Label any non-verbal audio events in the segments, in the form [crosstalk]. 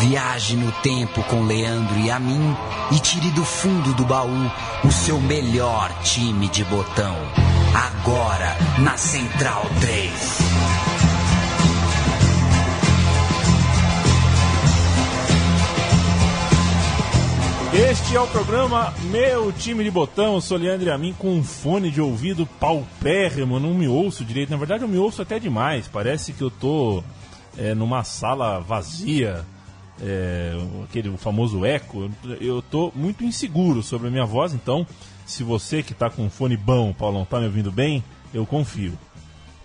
Viaje no tempo com Leandro e a mim e tire do fundo do baú o seu melhor time de botão. Agora na Central 3. Este é o programa Meu Time de Botão. Eu sou Leandro Amin com um fone de ouvido paupérrimo. Não me ouço direito. Na verdade, eu me ouço até demais. Parece que eu tô é, numa sala vazia. É, aquele famoso eco. Eu tô muito inseguro sobre a minha voz. Então, se você que tá com um fone bom, Paulão, tá me ouvindo bem, eu confio.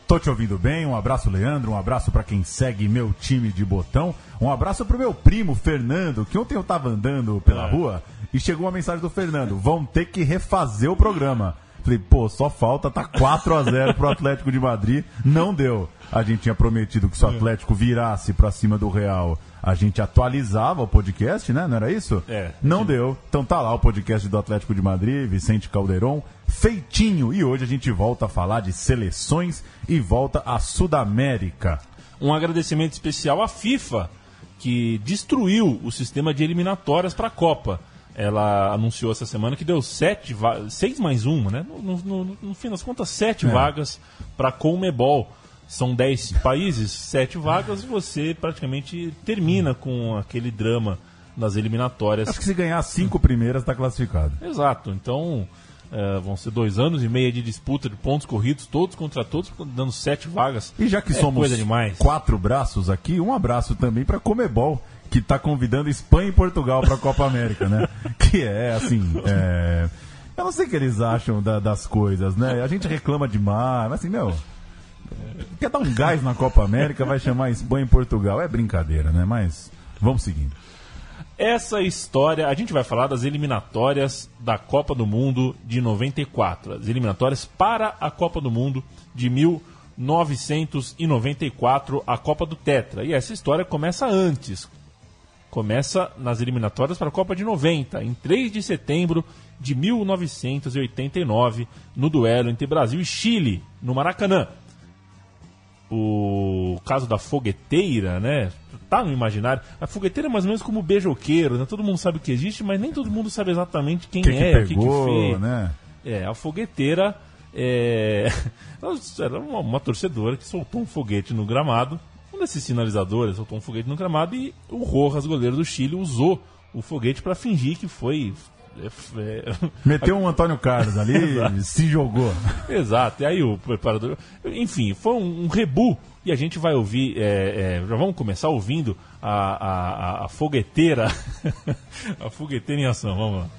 Tô te ouvindo bem, um abraço Leandro, um abraço para quem segue meu time de botão, um abraço pro meu primo Fernando, que ontem eu tava andando pela é. rua e chegou uma mensagem do Fernando, vão ter que refazer o programa. Falei, pô, só falta, tá 4 a 0 pro Atlético de Madrid, não deu. A gente tinha prometido que se o é. Atlético virasse para cima do Real, a gente atualizava o podcast, né? Não era isso? É. Não deu. Então tá lá o podcast do Atlético de Madrid, Vicente Calderon, feitinho. E hoje a gente volta a falar de seleções e volta à Sudamérica. Um agradecimento especial à FIFA, que destruiu o sistema de eliminatórias para a Copa. Ela anunciou essa semana que deu sete, seis mais uma, né? No, no, no, no fim das contas, sete é. vagas para a Comebol são 10 países, 7 vagas, e você praticamente termina com aquele drama nas eliminatórias. Acho que se ganhar cinco primeiras está classificado. Exato. Então é, vão ser dois anos e meio de disputa de pontos corridos, todos contra todos, dando sete vagas. E já que é somos quatro braços aqui, um abraço também para Comebol, que está convidando Espanha e Portugal para a Copa América, né? [laughs] Que é assim. É... Eu não sei o que eles acham da, das coisas, né? A gente reclama demais, mas assim, meu. Quer dar um gás na Copa América, vai chamar Espanha e Portugal. É brincadeira, né? Mas vamos seguindo. Essa história, a gente vai falar das eliminatórias da Copa do Mundo de 94. As eliminatórias para a Copa do Mundo de 1994, a Copa do Tetra. E essa história começa antes. Começa nas eliminatórias para a Copa de 90, em 3 de setembro de 1989, no duelo entre Brasil e Chile, no Maracanã o caso da fogueteira, né? Tá no imaginário. A fogueteira é mais ou menos como o beijoqueiro, né? Todo mundo sabe que existe, mas nem todo mundo sabe exatamente quem que é, o que, que fez. Né? É, a fogueteira é... [laughs] era uma, uma, torcedora que soltou um foguete no gramado. Um desses sinalizadores soltou um foguete no gramado e o Rojas, goleiro do Chile, usou o foguete para fingir que foi. Meteu um Antônio Carlos ali [laughs] e se jogou. Exato, e aí o preparador. Enfim, foi um, um rebu. E a gente vai ouvir, é, é, já vamos começar ouvindo a, a, a fogueteira. [laughs] a fogueteira em ação, vamos lá.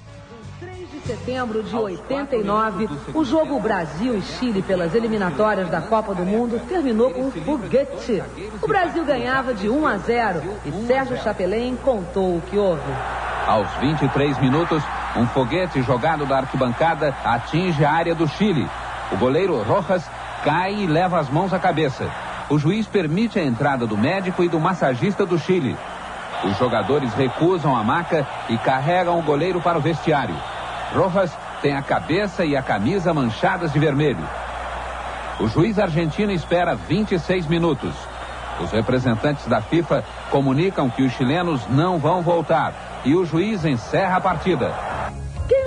3 de setembro de 89, o jogo Brasil e Chile pelas eliminatórias da Copa do Mundo terminou com um foguete. O Brasil ganhava de 1 a 0 e Sérgio Chapelin contou o que houve. Aos 23 minutos, um foguete jogado da arquibancada atinge a área do Chile. O goleiro Rojas cai e leva as mãos à cabeça. O juiz permite a entrada do médico e do massagista do Chile. Os jogadores recusam a maca e carregam o goleiro para o vestiário. Rojas tem a cabeça e a camisa manchadas de vermelho. O juiz argentino espera 26 minutos. Os representantes da FIFA comunicam que os chilenos não vão voltar e o juiz encerra a partida.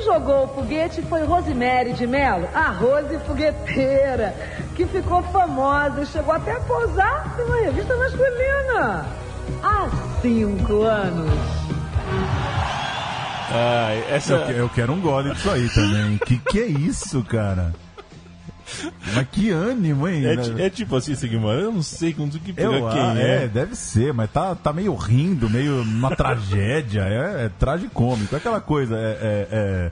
Quem jogou o foguete foi Rosemary de Mello, a Rose Fogueteira, que ficou famosa e chegou até a posar numa revista masculina há cinco anos. Ah, essa... eu, eu quero um gole disso aí também. que que é isso, cara? Mas que ânimo, hein? É, é tipo assim, Sigmund, eu não sei com que pegar eu, quem ah, é. É, deve ser, mas tá, tá meio rindo, meio uma tragédia, é, é tragicômico. É aquela coisa, é, é, é,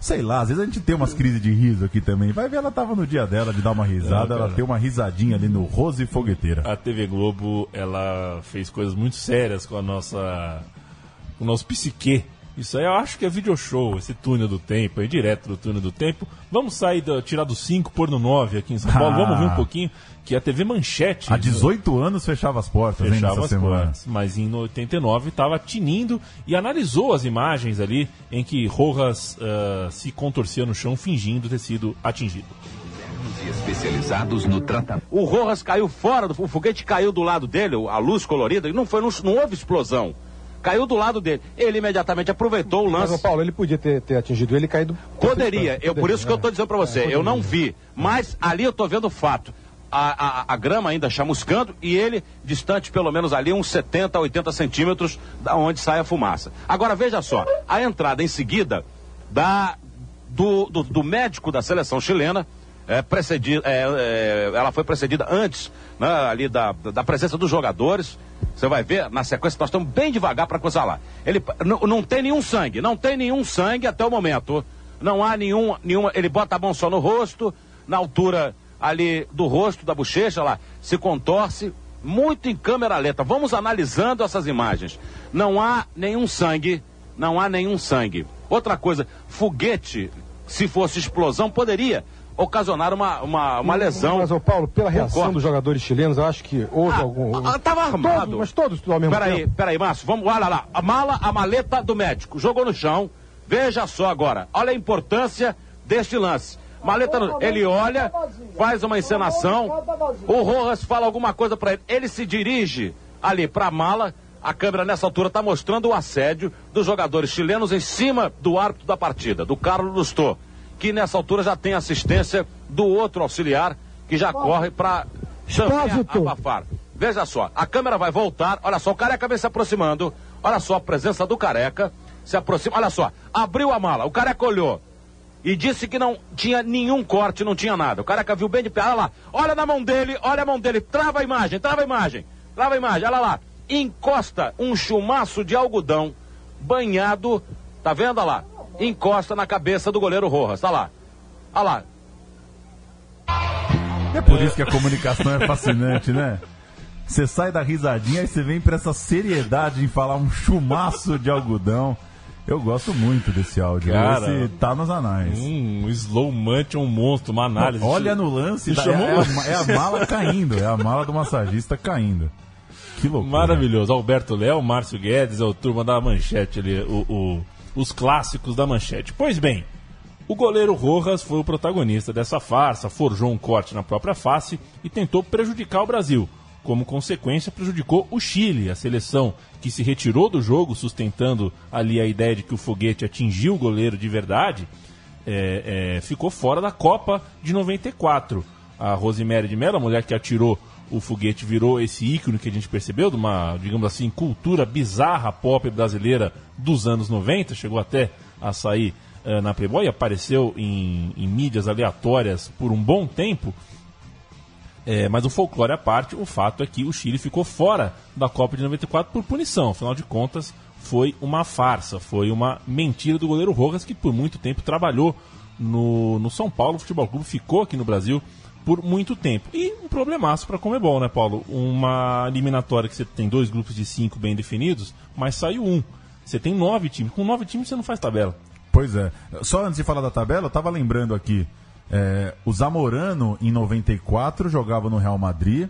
Sei lá, às vezes a gente tem umas crises de riso aqui também. Vai ver, ela tava no dia dela de dar uma risada, não, ela tem uma risadinha ali no Rose Fogueteira. A TV Globo, ela fez coisas muito sérias com a nossa... o nosso psique isso aí eu acho que é video show, esse túnel do tempo, aí direto do túnel do tempo. Vamos sair, do, tirar do 5, pôr no 9 aqui em São Paulo. Ah. Vamos ver um pouquinho que a TV Manchete. Há 18 né? anos fechava as portas, fechava as semana. portas. Mas em 89 estava tinindo e analisou as imagens ali em que Rojas uh, se contorcia no chão fingindo ter sido atingido. especializados no tratamento. O Rojas caiu fora, do, o foguete caiu do lado dele, a luz colorida, e não, foi, não, não houve explosão. Caiu do lado dele. Ele imediatamente aproveitou o lance. Mas, Paulo, ele podia ter, ter atingido ele e caído. Poderia, eu, por isso que eu estou dizendo para você, eu não vi. Mas ali eu estou vendo o fato. A, a, a, grama ainda chamuscando e ele distante pelo menos ali uns 70, 80 centímetros da onde sai a fumaça. Agora veja só, a entrada em seguida da, do, do, do médico da seleção chilena, é, precedida, é, é, ela foi precedida antes né, ali da, da presença dos jogadores. Você vai ver, na sequência, nós estamos bem devagar para coisar lá. Ele não tem nenhum sangue, não tem nenhum sangue até o momento. Não há nenhum, nenhuma. Ele bota a mão só no rosto, na altura ali do rosto, da bochecha lá, se contorce, muito em câmera lenta. Vamos analisando essas imagens. Não há nenhum sangue, não há nenhum sangue. Outra coisa, foguete, se fosse explosão, poderia ocasionar uma, uma, uma lesão. Mas, ô Paulo, pela reação dos jogadores chilenos, eu acho que houve ah, algum. Ah, tava armado. Todos, mas todos ao mesmo peraí, tempo. Peraí, Márcio, vamos, olha lá. A mala, a maleta do médico. Jogou no chão. Veja só agora. Olha a importância deste lance. Maleta, no... ele olha, faz uma encenação. O Rojas fala alguma coisa para ele. Ele se dirige ali para a mala. A câmera nessa altura está mostrando o assédio dos jogadores chilenos em cima do árbitro da partida, do Carlos Lustô que nessa altura já tem assistência do outro auxiliar que já corre para abafar. Veja só, a câmera vai voltar, olha só, o careca vem se aproximando, olha só a presença do careca, se aproxima, olha só, abriu a mala, o careca olhou e disse que não tinha nenhum corte, não tinha nada. O careca viu bem de perto, olha lá, olha na mão dele, olha a mão dele, trava a imagem, trava a imagem, trava a imagem, olha lá, encosta um chumaço de algodão banhado, tá vendo, olha lá, encosta na cabeça do goleiro Rojas. Tá lá. Olha lá. É por isso que a comunicação é fascinante, né? Você sai da risadinha e você vem para essa seriedade em falar um chumaço de algodão. Eu gosto muito desse áudio. Cara, Esse tá nos anais. Um slow motion, um monstro, uma análise. Olha no lance, da, é, a, é, a, mala caindo, é a mala do massagista caindo. Que loucura. Maravilhoso. Alberto Léo, Márcio Guedes, é o turma da manchete ali, o, o os clássicos da manchete. Pois bem, o goleiro Rojas foi o protagonista dessa farsa, forjou um corte na própria face e tentou prejudicar o Brasil. Como consequência, prejudicou o Chile, a seleção que se retirou do jogo, sustentando ali a ideia de que o foguete atingiu o goleiro de verdade, é, é, ficou fora da Copa de 94. A Rosemary de Mello, a mulher que atirou o foguete virou esse ícone que a gente percebeu, de uma, digamos assim, cultura bizarra pop brasileira dos anos 90, chegou até a sair uh, na Playboy, apareceu em, em, mídias aleatórias por um bom tempo. É, mas o folclore à parte, o fato é que o Chile ficou fora da Copa de 94 por punição. Afinal de contas, foi uma farsa, foi uma mentira do goleiro Rojas, que por muito tempo trabalhou no, no São Paulo Futebol Clube, ficou aqui no Brasil por muito tempo. E um problemaço para Comebol, né, Paulo? Uma eliminatória que você tem dois grupos de cinco bem definidos, mas saiu um. Você tem nove times. Com nove times você não faz tabela. Pois é. Só antes de falar da tabela, eu estava lembrando aqui. É, o Zamorano, em 94, jogava no Real Madrid.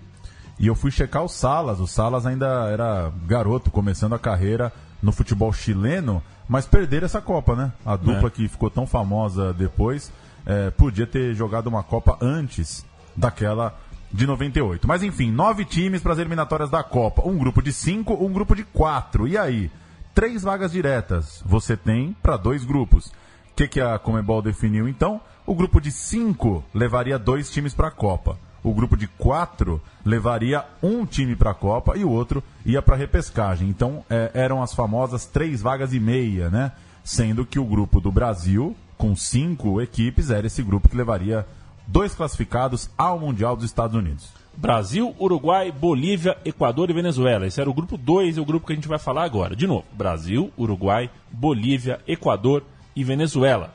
E eu fui checar o Salas. O Salas ainda era garoto, começando a carreira no futebol chileno. Mas perderam essa Copa, né? A dupla é. que ficou tão famosa depois é, podia ter jogado uma Copa antes daquela de 98. Mas enfim, nove times para as eliminatórias da Copa. Um grupo de cinco, um grupo de quatro. E aí? Três vagas diretas você tem para dois grupos. O que, que a Comebol definiu então? O grupo de cinco levaria dois times para a Copa. O grupo de quatro levaria um time para a Copa e o outro ia para a repescagem. Então é, eram as famosas três vagas e meia, né? Sendo que o grupo do Brasil com cinco equipes, era esse grupo que levaria dois classificados ao Mundial dos Estados Unidos. Brasil, Uruguai, Bolívia, Equador e Venezuela. Esse era o grupo 2, é o grupo que a gente vai falar agora. De novo, Brasil, Uruguai, Bolívia, Equador e Venezuela.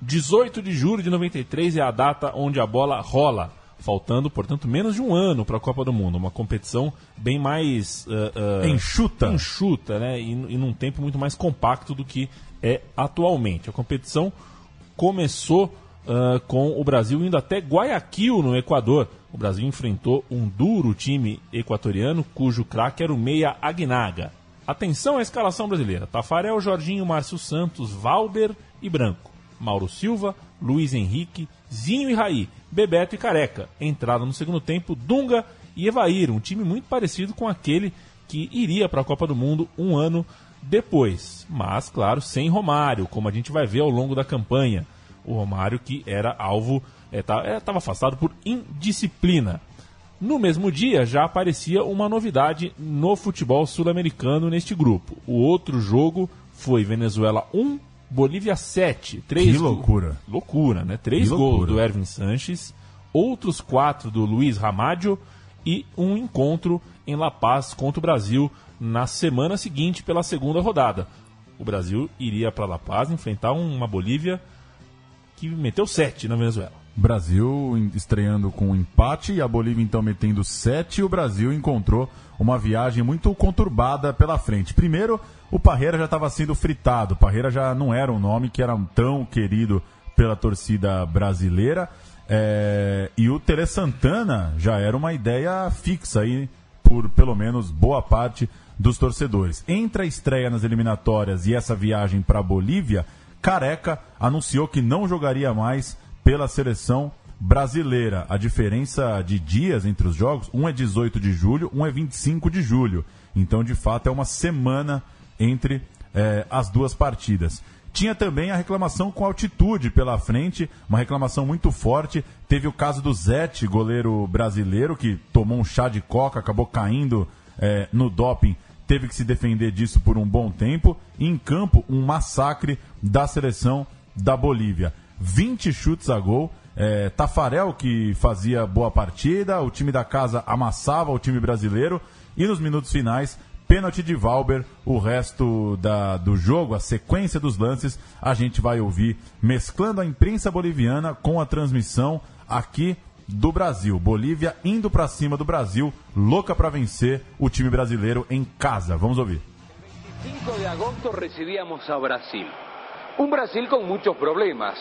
18 de julho de 93 é a data onde a bola rola, faltando, portanto, menos de um ano para a Copa do Mundo. Uma competição bem mais uh, uh, enxuta, enxuta né? E, e num tempo muito mais compacto do que é atualmente. A competição começou uh, com o Brasil indo até Guayaquil, no Equador. O Brasil enfrentou um duro time equatoriano, cujo craque era o Meia Agnaga. Atenção à escalação brasileira: Tafarel, Jorginho, Márcio Santos, Valber e Branco. Mauro Silva, Luiz Henrique, Zinho e Raí, Bebeto e Careca. Entrada no segundo tempo, Dunga e Evair, um time muito parecido com aquele que iria para a Copa do Mundo um ano depois. Mas, claro, sem Romário, como a gente vai ver ao longo da campanha. O Romário que era alvo, estava é, tá, é, afastado por indisciplina. No mesmo dia já aparecia uma novidade no futebol sul-americano neste grupo. O outro jogo foi Venezuela 1, Bolívia 7. Três que loucura. Loucura, né? Três gols do Ervin Sanches, outros quatro do Luiz Ramádio e um encontro em La Paz contra o Brasil na semana seguinte pela segunda rodada. O Brasil iria para La Paz enfrentar uma Bolívia que meteu 7 na Venezuela. Brasil estreando com um empate e a Bolívia então metendo 7 e o Brasil encontrou uma viagem muito conturbada pela frente. Primeiro, o Parreira já estava sendo fritado. O Parreira já não era um nome que era tão querido pela torcida brasileira. É... E o Tele Santana já era uma ideia fixa aí por pelo menos boa parte dos torcedores. Entre a estreia nas eliminatórias e essa viagem para a Bolívia, Careca anunciou que não jogaria mais pela seleção brasileira. A diferença de dias entre os jogos, um é 18 de julho, um é 25 de julho. Então, de fato, é uma semana entre eh, as duas partidas. Tinha também a reclamação com altitude pela frente, uma reclamação muito forte. Teve o caso do Zete, goleiro brasileiro, que tomou um chá de coca, acabou caindo eh, no doping teve que se defender disso por um bom tempo. Em campo, um massacre da seleção da Bolívia. 20 chutes a gol. É, Tafarel que fazia boa partida, o time da casa amassava o time brasileiro. E nos minutos finais, pênalti de Valber. O resto da, do jogo, a sequência dos lances, a gente vai ouvir mesclando a imprensa boliviana com a transmissão aqui do Brasil. Bolívia indo para cima do Brasil, louca para vencer o time brasileiro em casa. Vamos ouvir. 25 de agosto recibíamos a Brasil. Un Brasil con muchos problemas.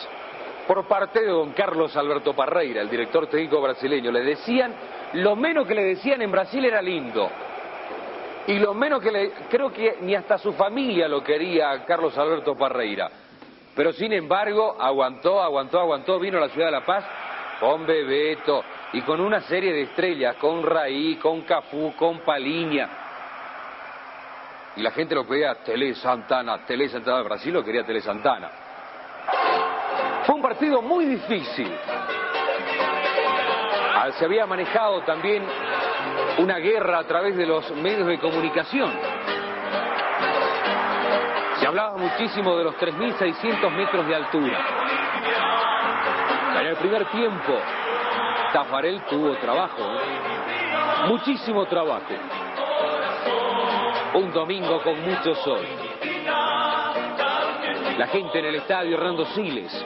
Por parte de don Carlos Alberto Parreira, el director técnico brasileño, le decían, lo menos que le decían en Brasil era lindo. Y lo menos que le, creo que ni hasta su familia lo quería Carlos Alberto Parreira. Pero sin embargo, aguantó, aguantó, aguantó, vino a la ciudad de La Paz con Bebeto y con una serie de estrellas, con Raí, con Cafú, con Paliña. Y la gente lo pedía Tele Santana, Tele Santana de Brasil lo quería Tele Santana. Fue un partido muy difícil. Ah, se había manejado también una guerra a través de los medios de comunicación. Se hablaba muchísimo de los 3.600 metros de altura. En el primer tiempo, Tafarel tuvo trabajo, muchísimo trabajo. Un domingo con mucho sol. La gente en el estadio Hernando Siles,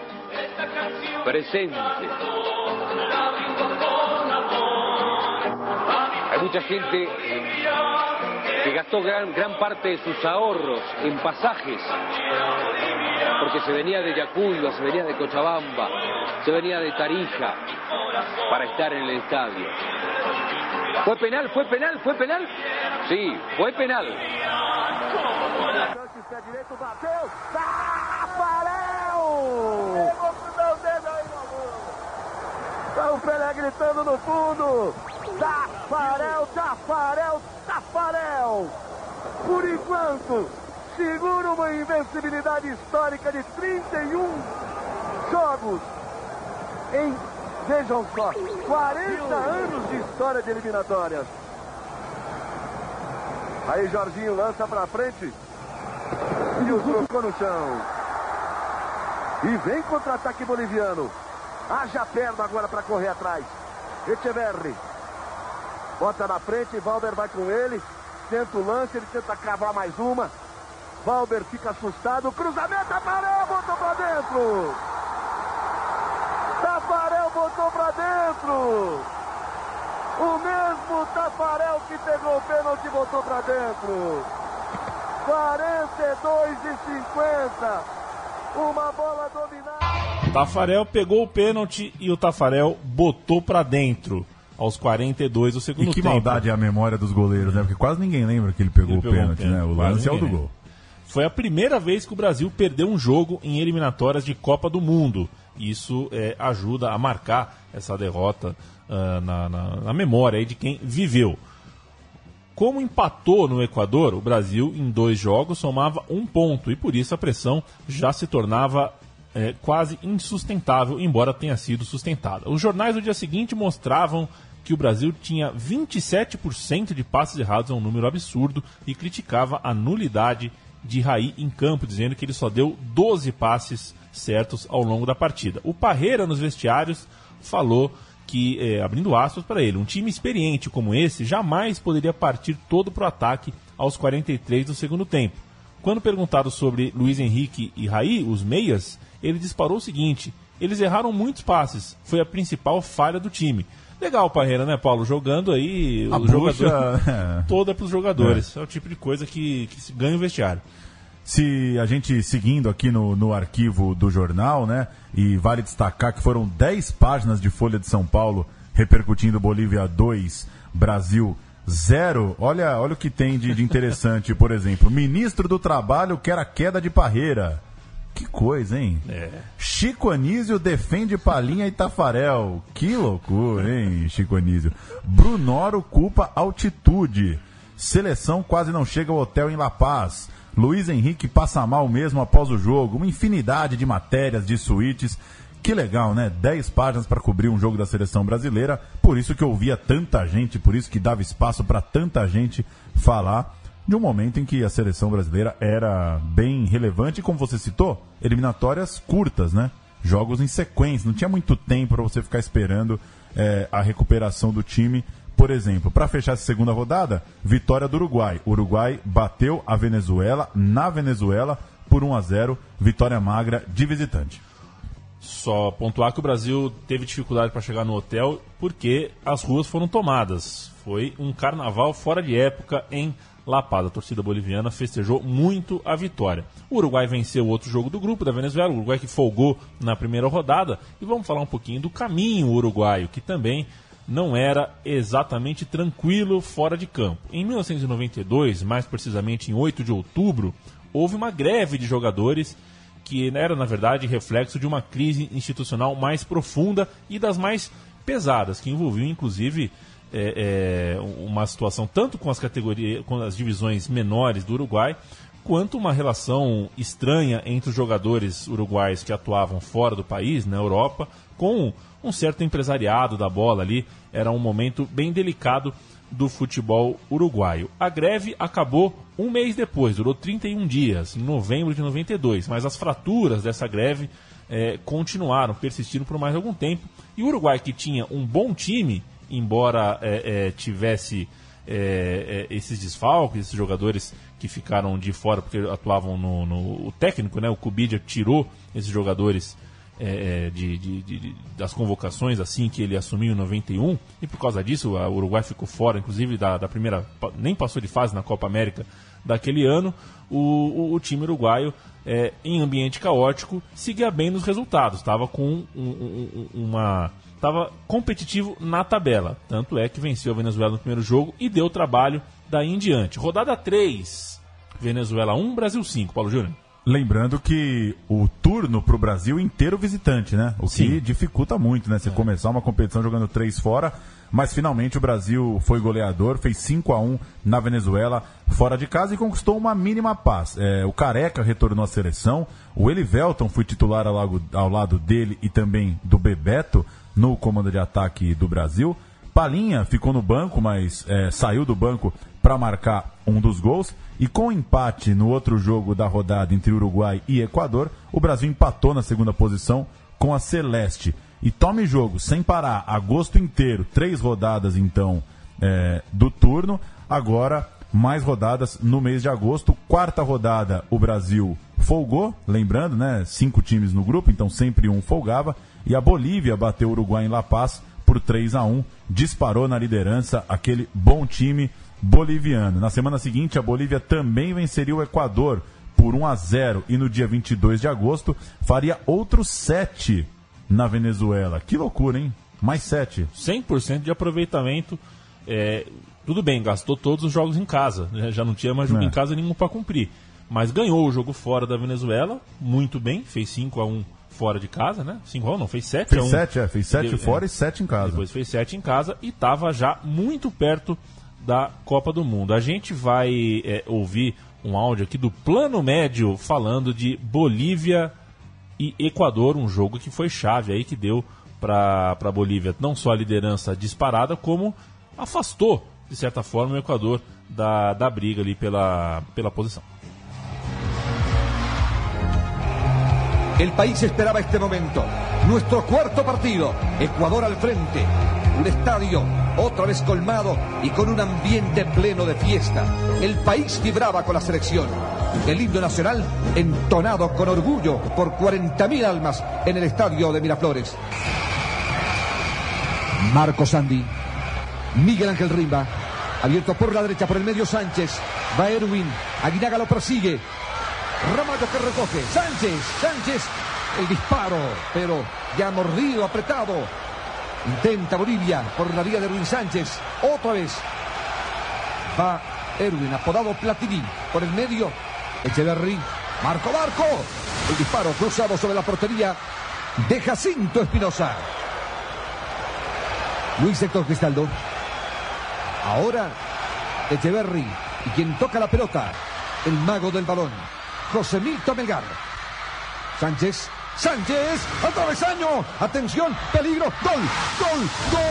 presente. Hay mucha gente que gastó gran, gran parte de sus ahorros en pasajes, porque se venía de Yacuyo, se venía de Cochabamba, se venía de Tarija para estar en el estadio. ¿Fue penal? ¿Fue penal? ¿Fue penal? Sí, fue penal. Tá o Pelé gritando no fundo. Tafarel, Tafarel, Tafarel. Por enquanto, segura uma invencibilidade histórica de 31 jogos em, vejam só, 40 anos de história de eliminatórias. Aí Jorginho lança pra frente. E o trocou no chão. E vem contra-ataque boliviano. Haja perna agora para correr atrás. Echeverri. Bota na frente, Valber vai com ele. Tenta o lance, ele tenta cavar mais uma. Valber fica assustado. Cruzamento, Tafarel botou pra dentro. Tafarel botou pra dentro. O mesmo Tafarel que pegou o pênalti botou pra dentro. 42 e 50. Uma bola dominada. Tafarel pegou o pênalti e o Tafarel botou para dentro aos 42 do segundo tempo. E que tempo. maldade é a memória dos goleiros, né? Porque quase ninguém lembra que ele pegou, ele o, pegou pênalti, o pênalti, né? O lance é o do gol. Foi a primeira vez que o Brasil perdeu um jogo em eliminatórias de Copa do Mundo. Isso é, ajuda a marcar essa derrota uh, na, na, na, memória de quem viveu. Como empatou no Equador, o Brasil em dois jogos somava um ponto e por isso a pressão já se tornava é, quase insustentável, embora tenha sido sustentada. Os jornais do dia seguinte mostravam que o Brasil tinha 27% de passes errados, é um número absurdo, e criticava a nulidade de Raí em campo, dizendo que ele só deu 12 passes certos ao longo da partida. O Parreira, nos vestiários, falou que, é, abrindo aspas para ele, um time experiente como esse jamais poderia partir todo para o ataque aos 43 do segundo tempo. Quando perguntado sobre Luiz Henrique e Raí, os meias, ele disparou o seguinte: eles erraram muitos passes, foi a principal falha do time. Legal, Parreira, né, Paulo? Jogando aí a o bucha... [laughs] jogador toda para os jogadores. É. é. o tipo de coisa que, que se ganha o vestiário. Se a gente seguindo aqui no, no arquivo do jornal, né? E vale destacar que foram 10 páginas de Folha de São Paulo repercutindo Bolívia 2, Brasil 0. Olha, olha o que tem de, de interessante, por exemplo. Ministro do Trabalho quer a queda de Parreira. Que coisa, hein? É. Chico Anísio defende Palinha e Tafarel. Que loucura, hein, Chico Anísio? Brunoro culpa altitude. Seleção quase não chega ao hotel em La Paz. Luiz Henrique passa mal mesmo após o jogo. Uma infinidade de matérias, de suítes. Que legal, né? 10 páginas para cobrir um jogo da seleção brasileira. Por isso que eu ouvia tanta gente, por isso que dava espaço para tanta gente falar de um momento em que a seleção brasileira era bem relevante, como você citou, eliminatórias curtas, né? Jogos em sequência, não tinha muito tempo para você ficar esperando é, a recuperação do time. Por exemplo, para fechar essa segunda rodada, vitória do Uruguai. O Uruguai bateu a Venezuela na Venezuela por 1 a 0, vitória magra de visitante. Só pontuar que o Brasil teve dificuldade para chegar no hotel porque as ruas foram tomadas. Foi um carnaval fora de época em La Paz. A torcida boliviana festejou muito a vitória. O Uruguai venceu outro jogo do grupo da Venezuela, o Uruguai que folgou na primeira rodada. E vamos falar um pouquinho do caminho uruguaio, que também não era exatamente tranquilo fora de campo. Em 1992, mais precisamente em 8 de outubro, houve uma greve de jogadores que era, na verdade, reflexo de uma crise institucional mais profunda e das mais pesadas, que envolviam, inclusive, é, é, uma situação tanto com as categorias, com as divisões menores do Uruguai, quanto uma relação estranha entre os jogadores uruguais que atuavam fora do país, na Europa, com um certo empresariado da bola ali. Era um momento bem delicado do futebol uruguaio. A greve acabou um mês depois, durou 31 dias, em novembro de 92, mas as fraturas dessa greve é, continuaram, persistiram por mais algum tempo. E o Uruguai, que tinha um bom time, embora é, é, tivesse é, é, esses desfalques, esses jogadores que ficaram de fora porque atuavam no, no o técnico, né? O Kubidia tirou esses jogadores é, de, de, de, das convocações assim que ele assumiu em 91 e por causa disso o Uruguai ficou fora, inclusive da, da primeira, nem passou de fase na Copa América daquele ano. O, o, o time uruguaio, é, em ambiente caótico, seguia bem nos resultados, estava com um, um, uma estava competitivo na tabela. Tanto é que venceu a Venezuela no primeiro jogo e deu trabalho daí em diante. Rodada 3, Venezuela 1, Brasil 5. Paulo Júnior. Lembrando que o turno para o Brasil inteiro visitante, né? O Sim. que dificulta muito, né? Você é. começar uma competição jogando três fora, mas finalmente o Brasil foi goleador, fez 5 a 1 na Venezuela fora de casa e conquistou uma mínima paz. É, o Careca retornou à seleção, o Elivelton foi titular ao ao lado dele e também do Bebeto no comando de ataque do Brasil. Palinha ficou no banco, mas é, saiu do banco para marcar um dos gols. E com o empate no outro jogo da rodada entre Uruguai e Equador, o Brasil empatou na segunda posição com a Celeste. E tome jogo sem parar, agosto inteiro, três rodadas então é, do turno. Agora, mais rodadas no mês de agosto. Quarta rodada, o Brasil folgou, lembrando, né? Cinco times no grupo, então sempre um folgava. E a Bolívia bateu o Uruguai em La Paz por 3 a 1 disparou na liderança aquele bom time boliviano. Na semana seguinte, a Bolívia também venceria o Equador por 1 a 0 e no dia 22 de agosto faria outros 7 na Venezuela. Que loucura, hein? Mais 7. 100% de aproveitamento. É, tudo bem, gastou todos os jogos em casa. Já não tinha mais jogo é. em casa nenhum para cumprir mas ganhou o jogo fora da Venezuela, muito bem, fez 5 a 1 fora de casa, né? 5 a 1 não, fez 7 Fez a 1. sete, é, fez sete De- fora é. e sete em casa. Depois fez 7 em casa e estava já muito perto da Copa do Mundo. A gente vai é, ouvir um áudio aqui do Plano Médio falando de Bolívia e Equador, um jogo que foi chave aí que deu para a Bolívia não só a liderança disparada, como afastou, de certa forma, o Equador da, da briga ali pela, pela posição. El país esperaba este momento. Nuestro cuarto partido. Ecuador al frente. Un estadio otra vez colmado y con un ambiente pleno de fiesta. El país vibraba con la selección. El himno nacional entonado con orgullo por 40.000 almas en el estadio de Miraflores. Marco Sandy. Miguel Ángel Rimba. Abierto por la derecha, por el medio Sánchez. Va Erwin. Aguinaga lo persigue. Ramallo que recoge. Sánchez, Sánchez. El disparo, pero ya mordido, apretado. Intenta Bolivia por la vía de Erwin Sánchez. Otra vez. Va Erwin, apodado Platini. Por el medio. Echeverry. Marco Marco. El disparo cruzado sobre la portería de Jacinto Espinosa. Luis Héctor Cristaldo. Ahora Echeverry. Y quien toca la pelota. El mago del balón. José Melgar. Sánchez. Sánchez. Al travesaño. Atención. Peligro. Gol. Gol. Gol.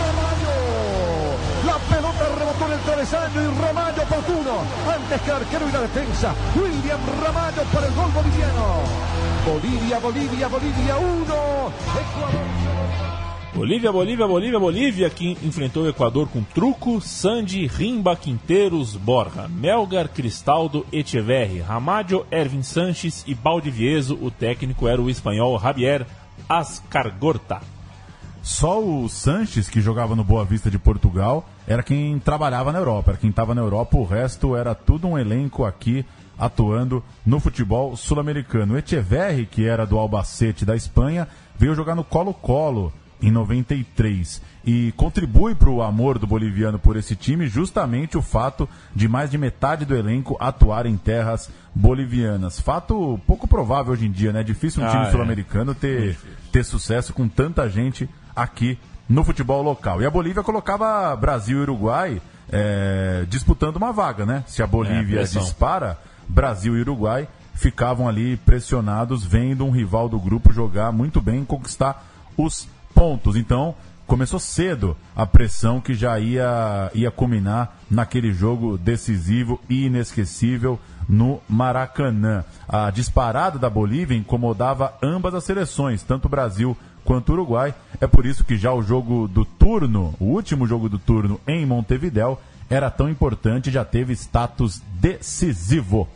Ramallo. La pelota rebotó en el travesaño y Ramallo oportuno. Antes que arquero y la defensa. William Ramallo para el gol boliviano. Bolivia, Bolivia, Bolivia 1. Ecuador. Bolívia, Bolívia, Bolívia, Bolívia, que enfrentou o Equador com Truco, Sandy, Rimba, Quinteiros, Borja, Melgar, Cristaldo, Echeverri, Ramalho, Ervin Sanches e Baldivieso. O técnico era o espanhol Javier Ascargorta. Só o Sanches, que jogava no Boa Vista de Portugal, era quem trabalhava na Europa, era quem estava na Europa, o resto era tudo um elenco aqui atuando no futebol sul-americano. Echeverri, que era do Albacete da Espanha, veio jogar no Colo-Colo em 93 e contribui para o amor do boliviano por esse time justamente o fato de mais de metade do elenco atuar em terras bolivianas. Fato pouco provável hoje em dia, né? Difícil um Ah, time é. sul-americano ter, ter sucesso com tanta gente aqui no futebol local. E a Bolívia colocava Brasil e Uruguai é, disputando uma vaga, né? Se a Bolívia É, dispara, Brasil e Uruguai ficavam ali pressionados, vendo um rival do grupo jogar muito bem e conquistar os pontos. Então, começou cedo a pressão que já ia, ia culminar naquele jogo decisivo e inesquecível no Maracanã. A disparada da Bolívia incomodava ambas as seleções, tanto o Brasil quanto o Uruguai. É por isso que já o jogo do turno, o último jogo do turno em Montevidéu, era tão importante e já teve status decisivo.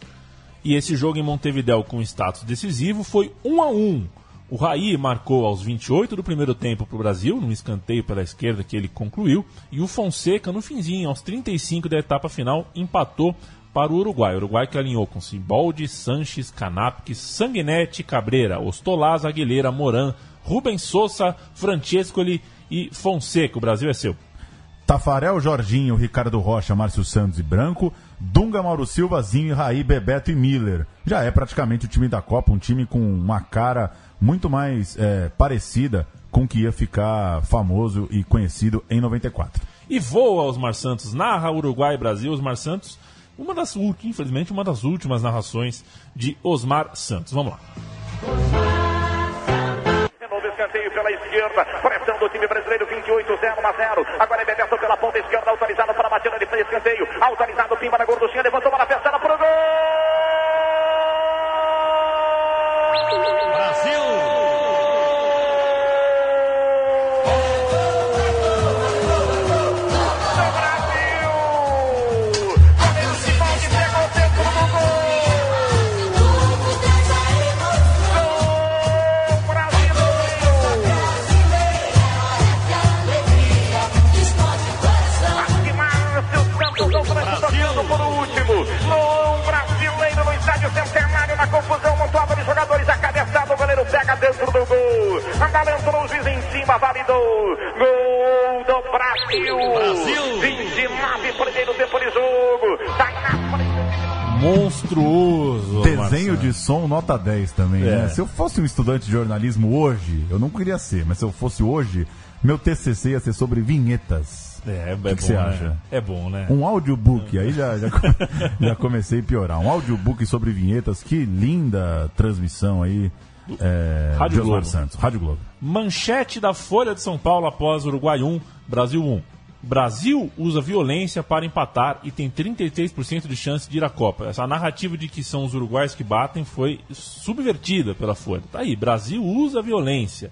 E esse jogo em Montevidéu com status decisivo foi 1 a 1. O Raí marcou aos 28 do primeiro tempo para o Brasil, num escanteio pela esquerda que ele concluiu, e o Fonseca, no finzinho, aos 35 da etapa final, empatou para o Uruguai. O Uruguai que alinhou com Simboldi, Sanches, Canapque, Sanguinetti, Cabreira, Ostolaz, Aguilera, Moran, Rubens Souza, Francescoli e Fonseca. O Brasil é seu. Tafarel, Jorginho, Ricardo Rocha, Márcio Santos e Branco, Dunga, Mauro Silva, Zinho, Raí, Bebeto e Miller. Já é praticamente o time da Copa, um time com uma cara muito mais é, parecida com o que ia ficar famoso e conhecido em 94. E voa Osmar Santos, narra Uruguai e Brasil. Osmar Santos, uma das últimas, infelizmente, uma das últimas narrações de Osmar Santos. Vamos lá. Novo escanteio pela esquerda, pressão do time brasileiro, 28, 0 a 0. Agora é Bebeto pela ponta esquerda, autorizado para a batida de escanteio. Autorizado, Pimba na gorduchinha, levantou para a fechada para o gol! Dentro do gol. A o juiz em cima, validou. Gol do Brasil. Brasil. 29 primeiro tempo de jogo. monstruoso. Desenho Marcelo. de som nota 10 também, É. né? Se eu fosse um estudante de jornalismo hoje, eu não queria ser, mas se eu fosse hoje, meu TCC ia ser sobre vinhetas. É, é que bom, que você né? acha? É bom, né? Um audiobook, aí já, já, [laughs] já comecei a piorar. Um audiobook sobre vinhetas, que linda transmissão aí. É, Rádio Globo. Santos, Rádio Globo. Manchete da Folha de São Paulo após Uruguai 1, Brasil 1. Brasil usa violência para empatar e tem 33% de chance de ir à Copa. Essa narrativa de que são os uruguaios que batem foi subvertida pela Folha. Tá aí, Brasil usa violência.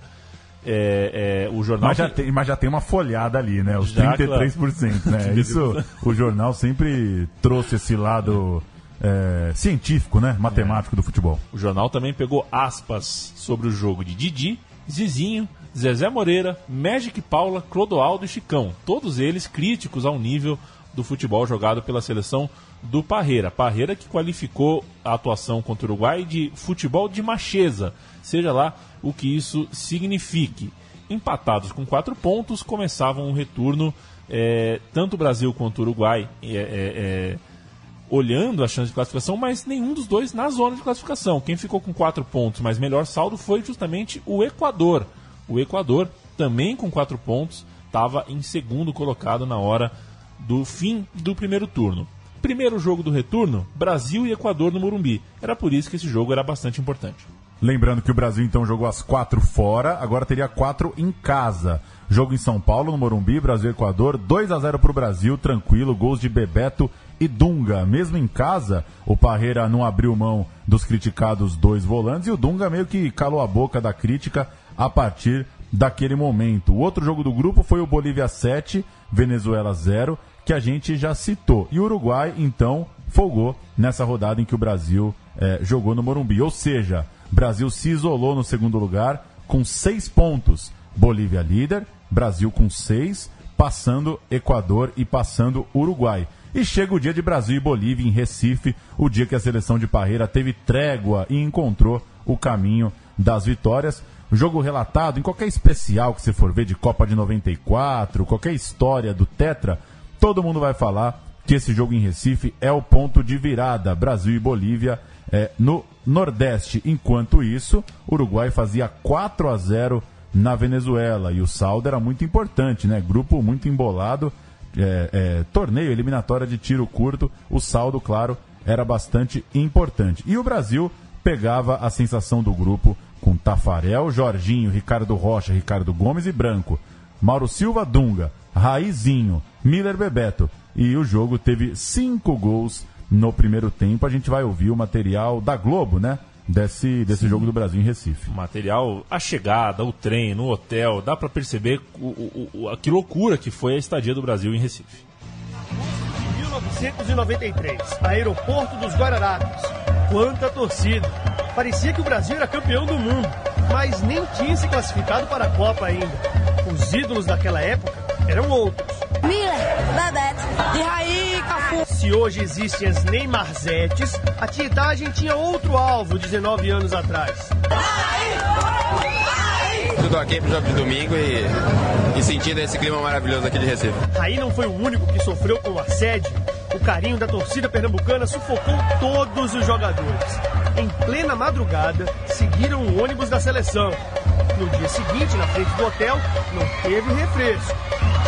É, é, o jornal. Mas já, que- tem, mas já tem uma folhada ali, né? Os Já, 33%, né? [laughs] Isso, o jornal sempre trouxe esse lado é, científico, né? Matemático do futebol. O jornal também pegou aspas sobre o jogo de Didi, Zizinho, Zezé Moreira, Magic Paula, Clodoaldo e Chicão. Todos eles críticos ao nível do futebol jogado pela seleção do Parreira. Parreira que qualificou a atuação contra o Uruguai de futebol de macheza, seja lá o que isso signifique. Empatados com quatro pontos, começavam o retorno, eh, tanto o Brasil quanto o Uruguai. eh, eh, eh, olhando a chance de classificação, mas nenhum dos dois na zona de classificação. Quem ficou com quatro pontos, mas melhor saldo foi justamente o Equador. O Equador, também com quatro pontos, estava em segundo colocado na hora do fim do primeiro turno. Primeiro jogo do retorno, Brasil e Equador no Morumbi. Era por isso que esse jogo era bastante importante. Lembrando que o Brasil então jogou as quatro fora, agora teria quatro em casa. Jogo em São Paulo, no Morumbi, Brasil e Equador, 2 a 0 pro Brasil, tranquilo, gols de Bebeto e Dunga. Mesmo em casa, o Parreira não abriu mão dos criticados dois volantes e o Dunga meio que calou a boca da crítica a partir daquele momento. O outro jogo do grupo foi o Bolívia 7, Venezuela 0, que a gente já citou. E o Uruguai, então, folgou nessa rodada em que o Brasil eh, jogou no Morumbi. Ou seja, Brasil se isolou no segundo lugar com seis pontos. Bolívia líder, Brasil com seis, passando Equador e passando Uruguai. E chega o dia de Brasil e Bolívia em Recife, o dia que a seleção de Parreira teve trégua e encontrou o caminho das vitórias. Jogo relatado, em qualquer especial que você for ver de Copa de 94, qualquer história do Tetra, todo mundo vai falar que esse jogo em Recife é o ponto de virada Brasil e Bolívia é, no Nordeste. Enquanto isso, Uruguai fazia 4 a 0 na Venezuela e o saldo era muito importante, né? Grupo muito embolado, é, é, torneio eliminatória de tiro curto, o saldo, claro, era bastante importante. E o Brasil pegava a sensação do grupo com Tafarel, Jorginho, Ricardo Rocha, Ricardo Gomes e Branco. Mauro Silva, Dunga, Raizinho, Miller Bebeto. E o jogo teve cinco gols no primeiro tempo. A gente vai ouvir o material da Globo, né? Desse, desse jogo do Brasil em Recife. O material, a chegada, o trem, no hotel, dá pra perceber o, o, o, a- que loucura que foi a estadia do Brasil em Recife. 1993, aeroporto dos Guararapes. Quanta torcida! Parecia que o Brasil era campeão do mundo, mas nem tinha se classificado para a Copa ainda. Os ídolos daquela época eram outros. Miller, Bebeto, de Raí, Cafu. Se hoje existem as Neymarzetes, a tietagem tinha outro alvo 19 anos atrás. Tudo aqui pro jogo de domingo e, e sentindo esse clima maravilhoso aqui de Recife. Raí não foi o único que sofreu com o assédio. O carinho da torcida pernambucana sufocou todos os jogadores. Em plena madrugada, seguiram o ônibus da seleção. No dia seguinte, na frente do hotel, não teve refresco.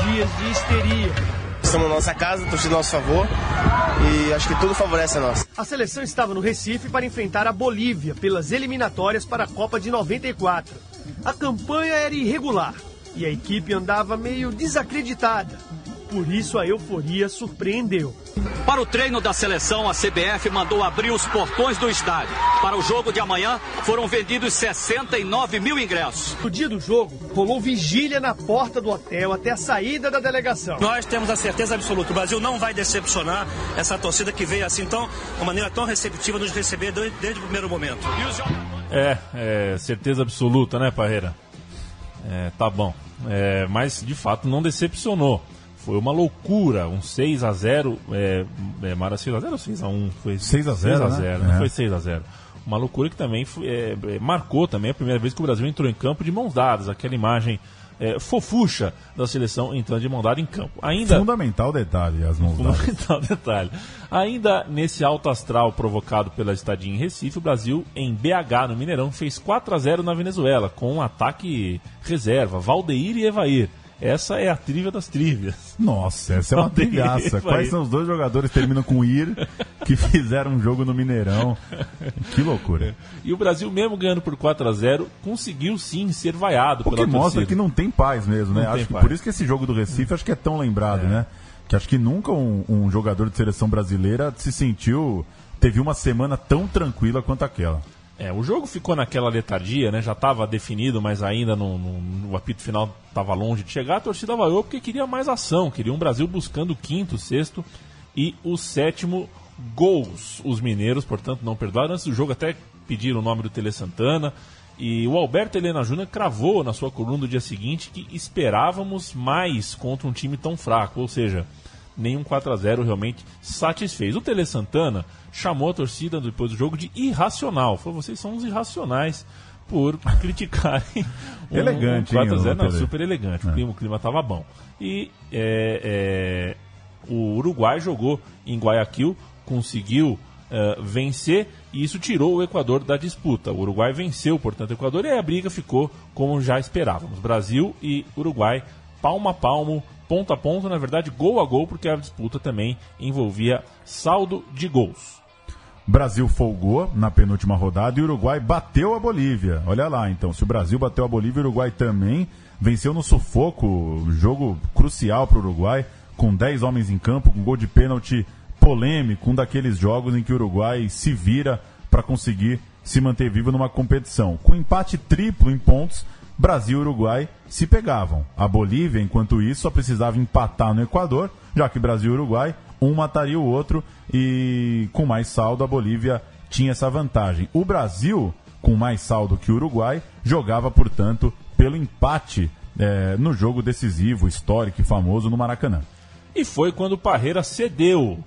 Dias de histeria. Estamos na nossa casa, torcida a nosso favor e acho que tudo favorece a nós. A seleção estava no Recife para enfrentar a Bolívia pelas eliminatórias para a Copa de 94. A campanha era irregular e a equipe andava meio desacreditada. Por isso a euforia surpreendeu. Para o treino da seleção, a CBF mandou abrir os portões do estádio. Para o jogo de amanhã, foram vendidos 69 mil ingressos. No dia do jogo, rolou vigília na porta do hotel até a saída da delegação. Nós temos a certeza absoluta, o Brasil não vai decepcionar essa torcida que veio assim tão, de uma maneira tão receptiva nos receber desde, desde o primeiro momento. É, é, certeza absoluta, né, Parreira? É, tá bom. É, mas, de fato, não decepcionou. Foi uma loucura, um 6 a 0 é, é, Mara 6 a 0 ou 6 a 1 Foi 6 a 0, 6 a né? 0? É. Foi 6 a 0 Uma loucura que também foi, é, é, marcou também a primeira vez que o Brasil entrou em campo de mãos dadas. Aquela imagem é, fofucha da seleção entrando de mão dada em campo. Ainda Fundamental detalhe, as mãos dadas. Fundamental [laughs] detalhe. Ainda nesse alto astral provocado pela estadia em Recife, o Brasil, em BH, no Mineirão, fez 4 a 0 na Venezuela, com um ataque reserva, Valdeir e Evair. Essa é a trivia das trivias. Nossa, essa é uma trilhaça. Quais são os dois jogadores que terminam com ir que fizeram um jogo no Mineirão? Que loucura. E o Brasil, mesmo ganhando por 4 a 0 conseguiu sim ser vaiado O que mostra torcida. que não tem paz mesmo, né? Não Acho que paz. por isso que esse jogo do Recife acho que é tão lembrado, né? Que acho que nunca um, um jogador de seleção brasileira se sentiu. teve uma semana tão tranquila quanto aquela. É, o jogo ficou naquela letargia, né? Já estava definido, mas ainda no, no- no apito final estava longe de chegar. A torcida vaiou porque queria mais ação, queria um Brasil buscando o quinto, sexto e o sétimo gols. Os mineiros, portanto, não perdoaram. Antes do jogo até pediram o nome do Tele Santana. E o Alberto Helena Júnior cravou na sua coluna do dia seguinte que esperávamos mais contra um time tão fraco. Ou seja, nenhum 4 a 0 realmente satisfez. O Tele Santana chamou a torcida depois do jogo de irracional. Falou, vocês são uns irracionais por [laughs] criticarem um, Elegante, um 4 a hein, 0 o Não, Tele? super elegante. O É. clima, o clima tava bom. E é, é, o Uruguai jogou em Guayaquil, conseguiu é, vencer e isso tirou o Equador da disputa. O Uruguai venceu, portanto, o Equador e a briga ficou como já esperávamos. Brasil e Uruguai, palmo a palmo, ponto a ponto, na verdade, gol a gol, porque a disputa também envolvia saldo de gols. Brasil folgou na penúltima rodada e o Uruguai bateu a Bolívia. Olha lá, então, se o Brasil bateu a Bolívia, o Uruguai também venceu no sufoco, jogo crucial para o Uruguai, com 10 homens em campo, com gol de pênalti polêmico, um daqueles jogos em que o Uruguai se vira para conseguir se manter vivo numa competição. Com empate triplo em pontos, Brasil e Uruguai se pegavam. A Bolívia, enquanto isso, só precisava empatar no Equador, já que Brasil e Uruguai, um mataria o outro e com mais saldo a Bolívia tinha essa vantagem. O Brasil, com mais saldo que o Uruguai, jogava, portanto, pelo empate eh, no jogo decisivo, histórico e famoso no Maracanã. E foi quando o Parreira cedeu.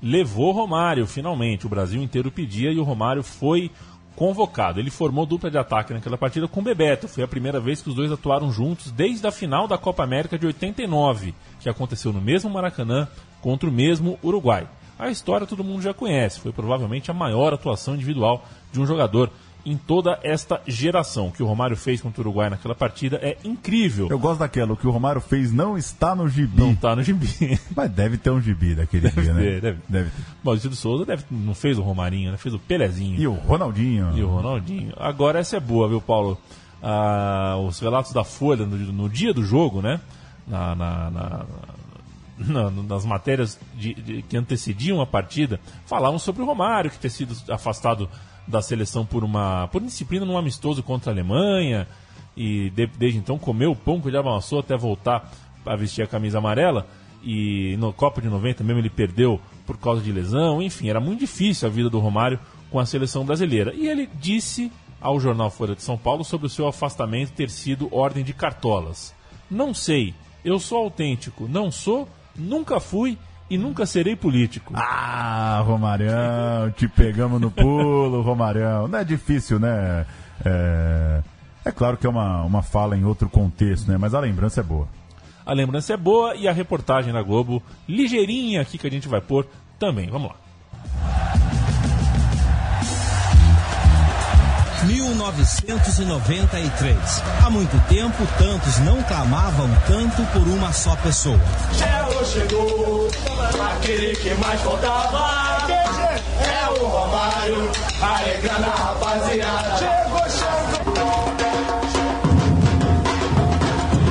Levou Romário, finalmente. O Brasil inteiro pedia e o Romário foi convocado. Ele formou dupla de ataque naquela partida com o Bebeto. Foi a primeira vez que os dois atuaram juntos desde a final da Copa América de 89, que aconteceu no mesmo Maracanã contra o mesmo Uruguai. A história todo mundo já conhece. Foi provavelmente a maior atuação individual de um jogador em toda esta geração. O que o Romário fez contra o Uruguai naquela partida é incrível. Eu gosto daquela, o que o Romário fez não está no gibi. Não está no gibi. [laughs] Mas deve ter um gibi daquele Deve dia, né? ter, deve. deve ter. Maurício de Souza deve, não fez o Romarinho, né? fez o Pelezinho. E o Ronaldinho. E o Ronaldinho. Agora essa é boa, viu, Paulo? Ah, os relatos da Folha no, no dia do jogo, né? Na, na- na- na- nas matérias de- de- que antecediam a partida, falavam sobre o Romário, que ter sido afastado da seleção por uma por indisciplina num amistoso contra a Alemanha e de- desde então comeu o pão que ele amassou até voltar a vestir a camisa amarela e no Copa de 90 mesmo ele perdeu por causa de lesão, enfim, era muito difícil a vida do Romário com a seleção brasileira. E ele disse ao jornal Folha de São Paulo sobre o seu afastamento ter sido ordem de cartolas. Não sei, eu sou autêntico, não sou, nunca fui e nunca serei político. Ah, Romarão, te pegamos no pulo, Romarão. Não é difícil, né? É, é claro que é uma, uma fala em outro contexto, né? Mas a lembrança é boa. A lembrança é boa e a reportagem da Globo, ligeirinha aqui que a gente vai pôr também. Vamos lá. 1993. Há muito tempo, tantos não clamavam tanto por uma só pessoa. Chegou, chegou, aquele que mais faltava. É o Romário, alegrando a rapaziada. Chegou, chegou.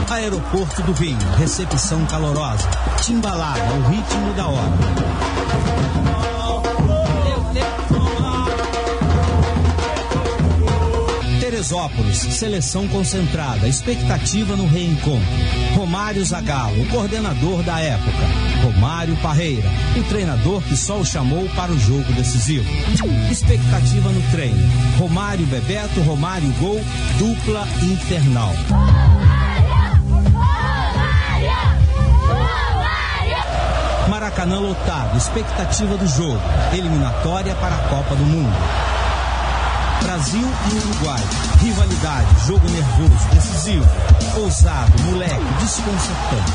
Aeroporto do Rio, recepção calorosa, timbalada, o ritmo da hora. Teresópolis, seleção concentrada, expectativa no reencontro. Romário Zagallo, coordenador da época. Romário Parreira, o treinador que só o chamou para o jogo decisivo. Expectativa no treino. Romário Bebeto, Romário Gol, dupla infernal. Maracanã lotado, expectativa do jogo, eliminatória para a Copa do Mundo. Brasil e Uruguai, rivalidade, jogo nervoso, decisivo. Ousado, moleque, desconcertante.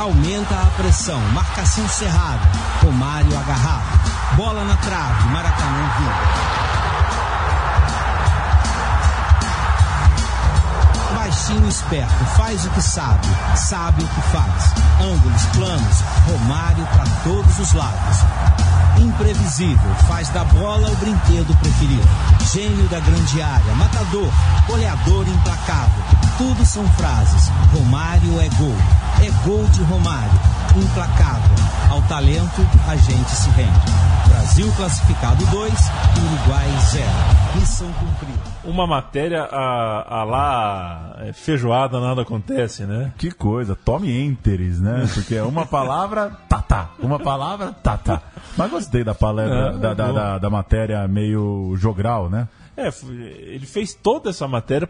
Aumenta a pressão, marcação cerrada. Romário agarrado. Bola na trave, Maracanã vivo. Baixinho esperto, faz o que sabe, sabe o que faz. Ângulos planos, Romário para todos os lados. Imprevisível, faz da bola o brinquedo preferido. Gênio da grande área, matador, goleador implacável. Tudo são frases. Romário é gol. É gol de Romário. Implacável. Ao talento, a gente se rende. Brasil classificado 2, Uruguai 0. Missão cumprida. Uma matéria a, a lá é, feijoada, nada acontece, né? Que coisa, tome enteres, né? [laughs] Porque é uma palavra, tá, tá. Uma palavra, tá, tá. Mas gostei da, palestra, É, da, da, da, da matéria meio jogral, né? É, ele fez toda essa matéria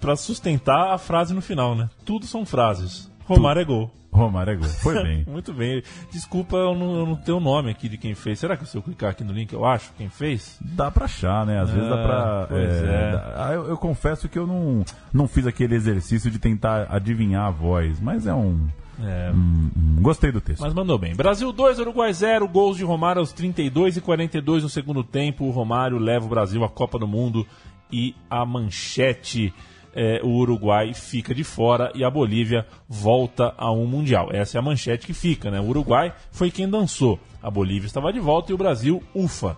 pra sustentar a frase no final, né? Tudo são frases. Romário é gol. Romário é gol. Foi bem. [laughs] Muito bem. Desculpa, eu não, eu não tenho o nome aqui de quem fez. Será que se eu clicar aqui no link eu acho quem fez? Dá pra achar, né? Às vezes dá pra. Ah, pois é. dá- Ah, eu, eu confesso que eu não, não fiz aquele exercício de tentar adivinhar a voz, mas é um. É. um- um- gostei do texto. Mas mandou bem. Brasil 2, Uruguai 0. Gols de Romário aos 32 e 42 no segundo tempo. O Romário leva o Brasil à Copa do Mundo e a manchete. É, o Uruguai fica de fora e a Bolívia volta a um Mundial. Essa é a manchete que fica, né? O Uruguai foi quem dançou. A Bolívia estava de volta e o Brasil, ufa,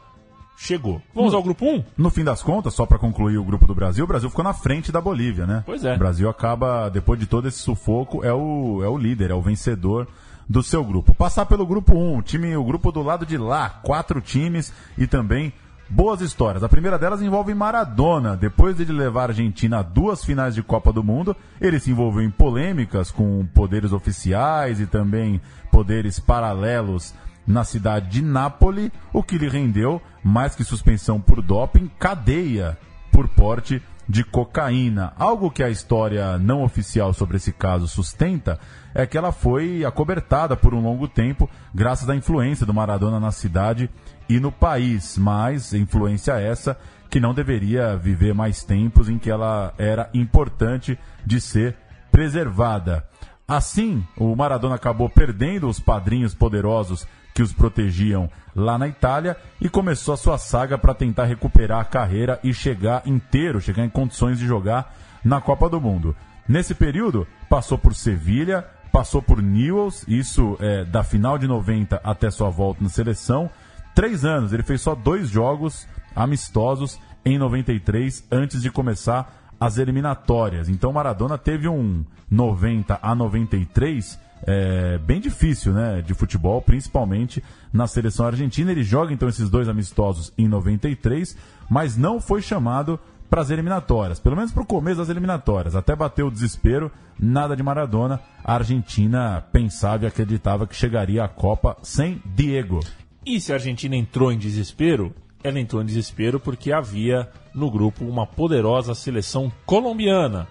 chegou. Vamos No- ao grupo 1? No fim das contas, só pra concluir o grupo do Brasil, o Brasil ficou na frente da Bolívia, né? Pois é. O Brasil acaba, depois de todo esse sufoco, é o, é o líder, é o vencedor do seu grupo. Passar pelo grupo 1, o time, o grupo do lado de lá, quatro times e também boas histórias. A primeira delas envolve Maradona. Depois de levar a Argentina a duas finais de Copa do Mundo, ele se envolveu em polêmicas com poderes oficiais e também poderes paralelos na cidade de Nápoles, o que lhe rendeu, mais que suspensão por doping, cadeia por porte de cocaína. Algo que a história não oficial sobre esse caso sustenta é que ela foi acobertada por um longo tempo graças à influência do Maradona na cidade e no país, mas influência essa que não deveria viver mais tempos em que ela era importante de ser preservada. Assim, o Maradona acabou perdendo os padrinhos poderosos que os protegiam lá na Itália e começou a sua saga para tentar recuperar a carreira e chegar inteiro, chegar em condições de jogar na Copa do Mundo. Nesse período, passou por Sevilha, passou por Newell's, isso é, da final de 90 até sua volta na seleção. Três anos, ele fez só dois jogos amistosos em 93 antes de começar as eliminatórias. Então Maradona teve um 90 a 93 é, bem difícil, né, de futebol, principalmente na seleção argentina. Ele joga então esses dois amistosos em 93, mas não foi chamado para as eliminatórias, pelo menos para o começo das eliminatórias. Até bateu o desespero, nada de Maradona. A Argentina pensava e acreditava que chegaria à Copa sem Diego. E se a Argentina entrou em desespero, ela entrou em desespero porque havia no grupo uma poderosa seleção colombiana,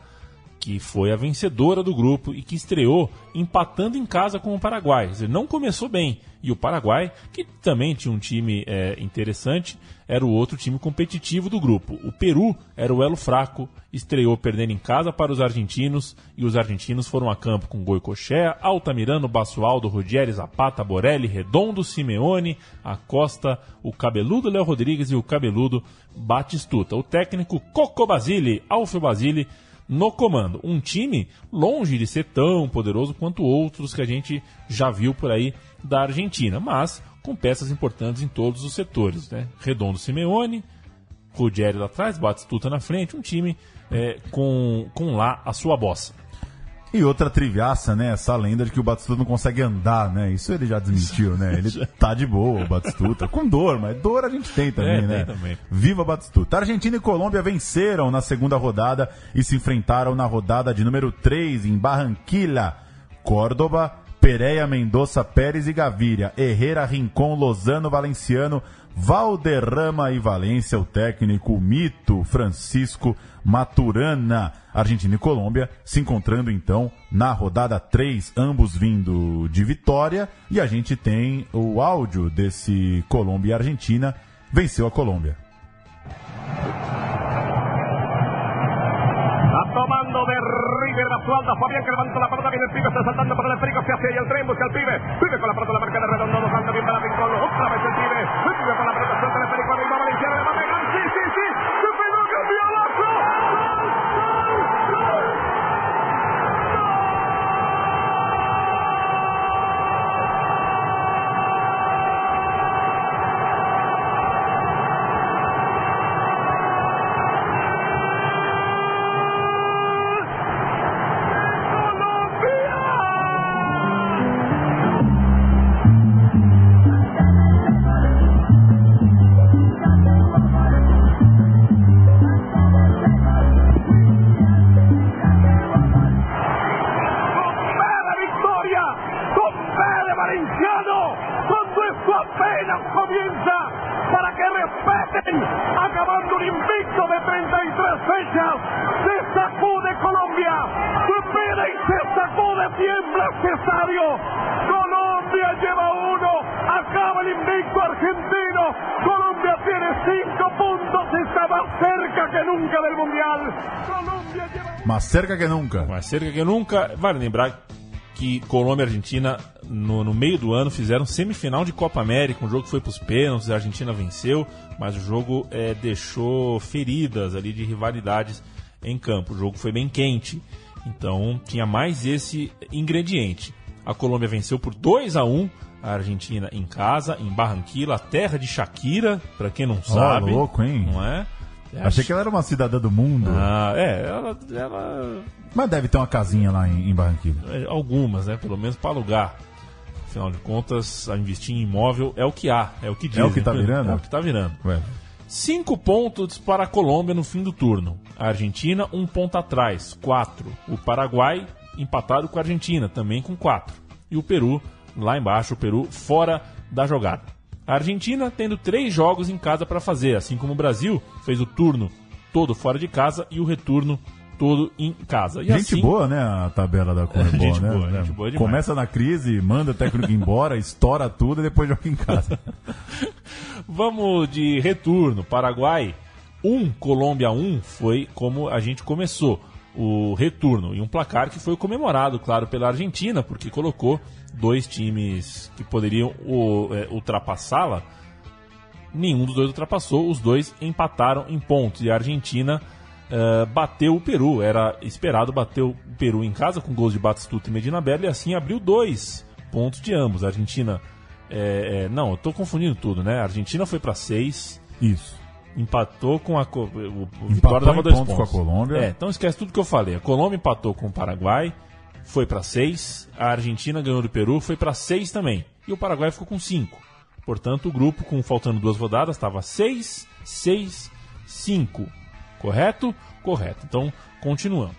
que foi a vencedora do grupo e que estreou empatando em casa com o Paraguai. Dizer, não começou bem. E o Paraguai, que também tinha um time é, interessante, era o outro time competitivo do grupo. O Peru era o elo fraco, estreou perdendo em casa para os argentinos, e os argentinos foram a campo com Goicoechea, Altamirano, Basualdo, Ruggeri, Zapata, Borelli, Redondo, Simeone, Acosta, o cabeludo Léo Rodrigues e o cabeludo Batistuta. O técnico Coco Basile, Alfio Basile, no comando. Um time longe de ser tão poderoso quanto outros que a gente já viu por aí da Argentina, mas com peças importantes em todos os setores. Né? Redondo Simeone, Ruggeri lá atrás, Batistuta na frente, um time é, com, com lá a sua bossa. E outra triviaça, né? Essa lenda de que o Batistuta não consegue andar, né? Isso ele já desmentiu, né? Ele [laughs] tá de boa, o Batistuta. Com dor, mas dor a gente tem também, É, tem né? também. Viva Batistuta. Argentina e Colômbia venceram na segunda rodada e se enfrentaram na rodada de número 3 em Barranquilla. Córdoba, Pereira, Mendonça, Pérez e Gaviria. Herrera, Rincon, Lozano, Valenciano, Valderrama e Valência. O técnico, mito, Francisco Maturana. Argentina e Colômbia se encontrando então na rodada 3, ambos vindo de vitória. E a gente tem o áudio desse Colômbia e Argentina. Venceu a Colômbia. Alda. Fabián que la pelota. Viene el pibe. Está saltando para el. Se hace el tren. Busca el pibe. Pibe con la pelota. La acabando un invicto de 33 fechas, se sacude Colombia, supera y se sacude, tiembla este estadio. Colombia lleva uno, acaba el invicto argentino. Colombia tiene cinco puntos, está más cerca que nunca del Mundial. Colombia lleva Mais cerca que nunca. Mais cerca que nunca. Vale lembrar que Colômbia e Argentina, no, no meio do ano, fizeram semifinal de Copa América. Um jogo que foi para os pênaltis, a Argentina venceu, mas o jogo é, deixou feridas ali de rivalidades em campo. O jogo foi bem quente, então tinha mais esse ingrediente. A Colômbia venceu por 2 a 1 a Argentina em casa, em Barranquilla, terra de Shakira, para quem não sabe. louco, hein? Não é? Achei que ela era uma cidadã do mundo. Ah, é, ela, ela Mas deve ter uma casinha lá em, em Barranquilla. É, Algumas, né? Pelo menos para alugar. Afinal de contas, a investir em imóvel é o que há, é o que diz. É o que tá virando? É o que tá virando. Ué. Cinco pontos para a Colômbia no fim do turno. A Argentina, um ponto atrás, quatro. O Paraguai, empatado com a Argentina, também com quatro. E o Peru, lá embaixo, o Peru fora da jogada. A Argentina tendo três jogos em casa para fazer, assim como o Brasil fez o turno todo fora de casa e o retorno todo em casa. E gente assim, boa, né? A tabela da Comebol, [laughs] Gente né? boa, gente boa demais. Começa na crise, manda o técnico [laughs] embora, estoura tudo e depois joga em casa. [laughs] Vamos de retorno. Paraguai 1, Colômbia 1 foi como a gente começou o retorno. E um placar que foi comemorado, claro, pela Argentina, porque colocou dois times que poderiam é, ultrapassá-la. Nenhum dos dois ultrapassou, os dois empataram em pontos. E a Argentina eh, bateu o Peru. Era esperado bater o Peru em casa com gols de Batistuta e Medina Bella e assim abriu dois pontos de ambos. A Argentina. eh, eh, não, eu tô confundindo tudo, né? A Argentina foi para seis. Isso. Empatou com a. O, o Empatou Vitória dava em dois pontos com a Colômbia. É, então esquece tudo que eu falei. A Colômbia empatou com o Paraguai, foi para seis. A Argentina ganhou do Peru, foi para seis também. E o Paraguai ficou com cinco. Portanto, o grupo, com faltando duas rodadas, estava 6, 6, 5. Correto? Correto. Então, continuando.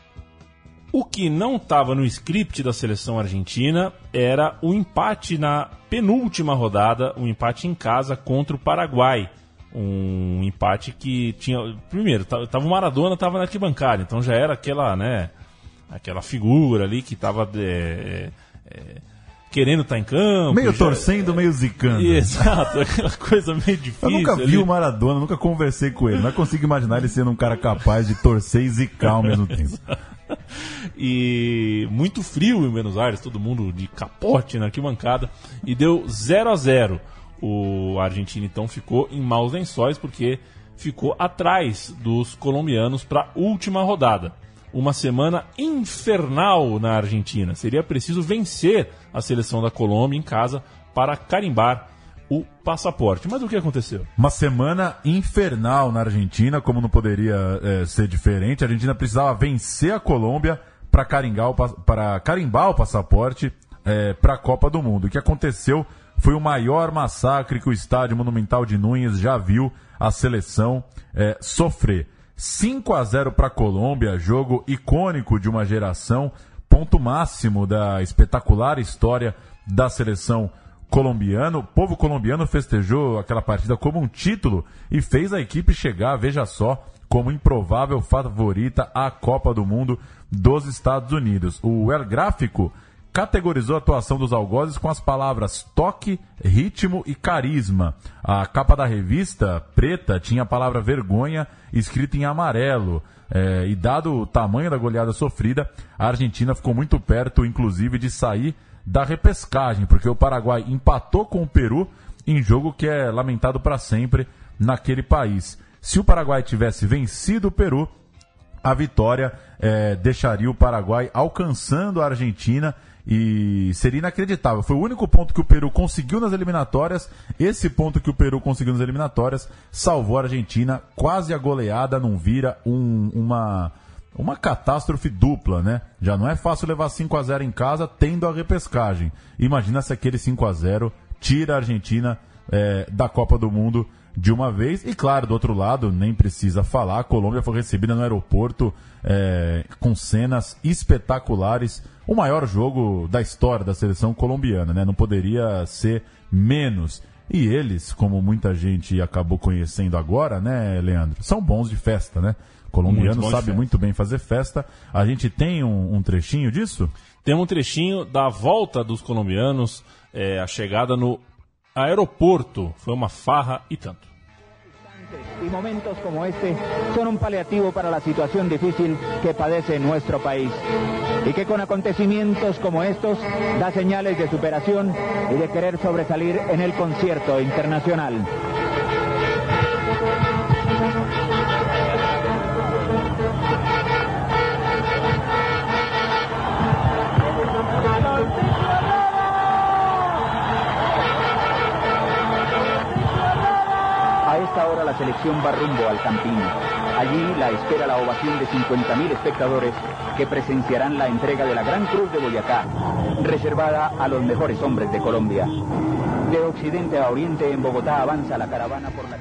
O que não estava no script da seleção argentina era o empate na penúltima rodada, o empate em casa contra o Paraguai. Um empate que tinha. Primeiro, ta- tava o Maradona, tava na arquibancada, então já era aquela, né? Aquela figura ali que tava é, é, querendo estar em campo. meio já- torcendo, meio zicando. [laughs] Exato, aquela coisa meio difícil. Eu nunca vi ali. o Maradona, nunca conversei com ele, mas consigo imaginar ele sendo um cara capaz de torcer e zicar ao mesmo tempo. [laughs] e muito frio em Buenos Aires, todo mundo de capote na arquibancada, e deu 0 a 0 O Argentina então ficou em maus lençóis porque ficou atrás dos colombianos para a última rodada. Uma semana infernal na Argentina. Seria preciso vencer a seleção da Colômbia em casa para carimbar o passaporte. Mas o que aconteceu? Uma semana infernal na Argentina, como não poderia eh, ser diferente. A Argentina precisava vencer a Colômbia para carimbar, o para carimbar o passaporte para a Copa do Mundo. O que aconteceu foi o maior massacre que o estádio Monumental de Núñez já viu a seleção eh, sofrer. 5 a 0 para a Colômbia, jogo icônico de uma geração, ponto máximo da espetacular história da seleção colombiana. O povo colombiano festejou aquela partida como um título e fez a equipe chegar, veja só, como improvável favorita à Copa do Mundo dos Estados Unidos. O El Gráfico, categorizou a atuação dos algozes com as palavras toque, ritmo e carisma. A capa da revista, preta, tinha a palavra vergonha escrita em amarelo. É, e dado o tamanho da goleada sofrida, a Argentina ficou muito perto, inclusive, de sair da repescagem, porque o Paraguai empatou com o Peru em jogo que é lamentado para sempre naquele país. Se o Paraguai tivesse vencido o Peru, a vitória é, deixaria o Paraguai alcançando a Argentina e seria inacreditável. Foi o único ponto que o Peru conseguiu nas eliminatórias. Esse ponto que o Peru conseguiu nas eliminatórias salvou a Argentina. Quase a goleada não vira um, uma, uma catástrofe dupla, né? Já não é fácil levar 5 a 0 em casa tendo a repescagem. Imagina se aquele 5 a 0 tira a Argentina é, da Copa do Mundo de uma vez. E claro, do outro lado, nem precisa falar, a Colômbia foi recebida no aeroporto é, com cenas espetaculares. O maior jogo da história da seleção colombiana, né? Não poderia ser menos. E eles, como muita gente acabou conhecendo agora, né, Leandro? São bons de festa, né? Colombiano sabe muito bem fazer festa. A gente tem um, um, trechinho disso? Tem um trechinho da volta dos colombianos, é, a chegada no aeroporto. Foi uma farra e tanto. Y momentos como este son un paliativo para la situación difícil que padece nuestro país. Y que con acontecimientos como estos da señales de superación y de querer sobresalir en el concierto internacional. Esta hora la selección va rumbo al Campín. Allí la espera la ovación de 50.000 espectadores que presenciarán la entrega de la Gran Cruz de Boyacá, reservada a los mejores hombres de Colombia. De occidente a oriente en Bogotá avanza la caravana por la.